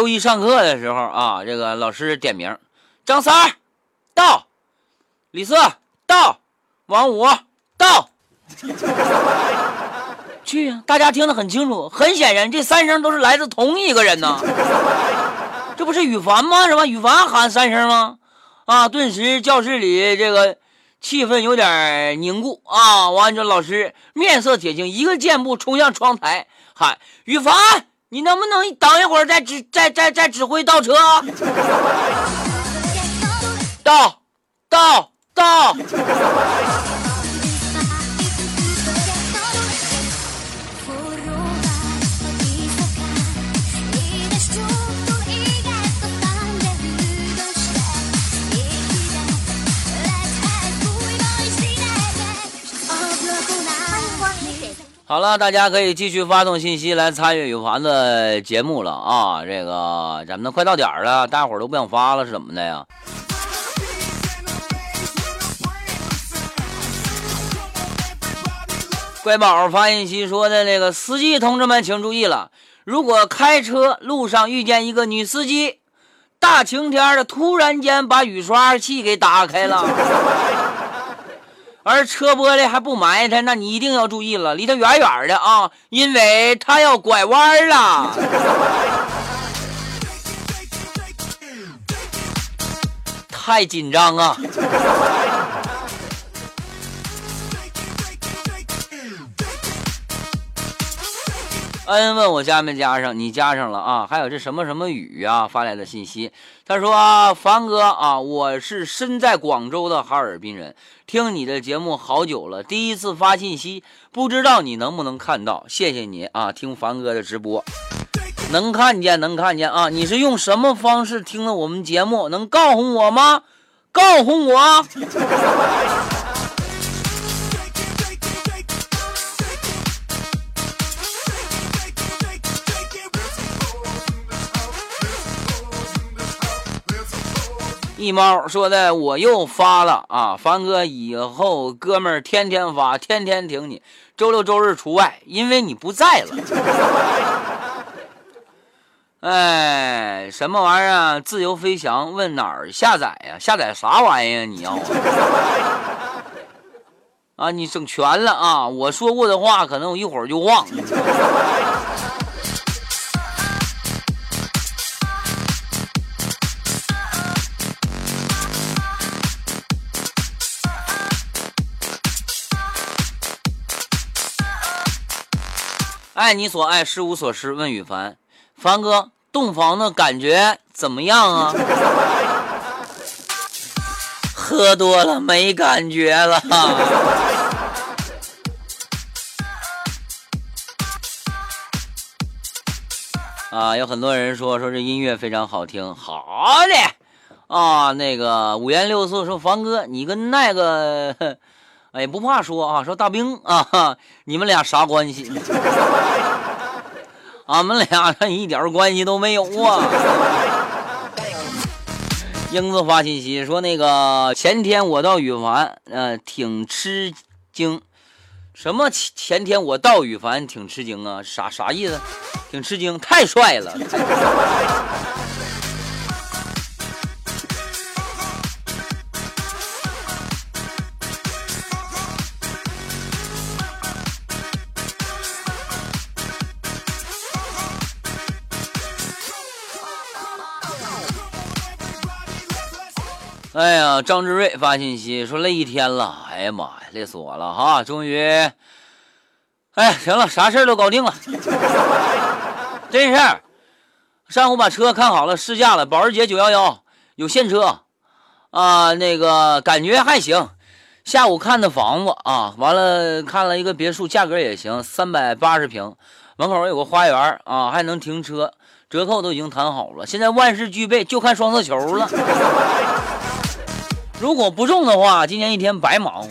周一上课的时候啊，这个老师点名，张三到，李四到，王五到。去呀！大家听得很清楚，很显然这三声都是来自同一个人呐。这不是羽凡吗？什么？羽凡喊三声吗？啊！顿时教室里这个气氛有点凝固啊！完这老师面色铁青，一个箭步冲向窗台，喊：“羽凡，你能不能等一会儿再指再再再指挥倒车？”倒倒倒。好了，大家可以继续发送信息来参与羽凡的节目了啊！这个咱们都快到点儿了，大伙儿都不想发了，是怎么的呀？乖宝发信息说的那个司机同志们请注意了，如果开车路上遇见一个女司机，大晴天的突然间把雨刷器给打开了。而车玻璃还不埋汰，那你一定要注意了，离他远远的啊，因为他要拐弯了。太紧张啊！恩问我加没加上，你加上了啊？还有这什么什么雨啊发来的信息，他说：“凡哥啊，我是身在广州的哈尔滨人，听你的节目好久了，第一次发信息，不知道你能不能看到？谢谢你啊，听凡哥的直播，能看见能看见啊！你是用什么方式听了我们节目？能告诉我吗？告诉我。”一猫说的，我又发了啊！凡哥，以后哥们儿天天发，天天挺你，周六周日除外，因为你不在了。哎，什么玩意儿？自由飞翔问哪儿下载呀？下载啥玩意儿？你要啊？啊，你整全了啊！我说过的话，可能我一会儿就忘了。爱你所爱，失无所失。问羽凡，凡哥，洞房的感觉怎么样啊？喝多了没感觉了。啊，有很多人说说这音乐非常好听，好嘞。啊，那个五颜六色说凡哥，你跟那个。哎，不怕说啊，说大兵啊，你们俩啥关系？俺们俩一点关系都没有啊！英子发信息说，那个前天我到羽凡，呃，挺吃惊。什么前前天我到羽凡挺吃惊啊？啥啥意思？挺吃惊，太帅了。哎呀，张志瑞发信息说累一天了，哎呀妈呀，累死我了哈！终于，哎，行了，啥事都搞定了，真事。上午把车看好了，试驾了，保时捷911有现车啊，那个感觉还行。下午看的房子啊，完了看了一个别墅，价格也行，三百八十平，门口有个花园啊，还能停车，折扣都已经谈好了，现在万事俱备，就看双色球了。如果不中的话，今年一天白忙活。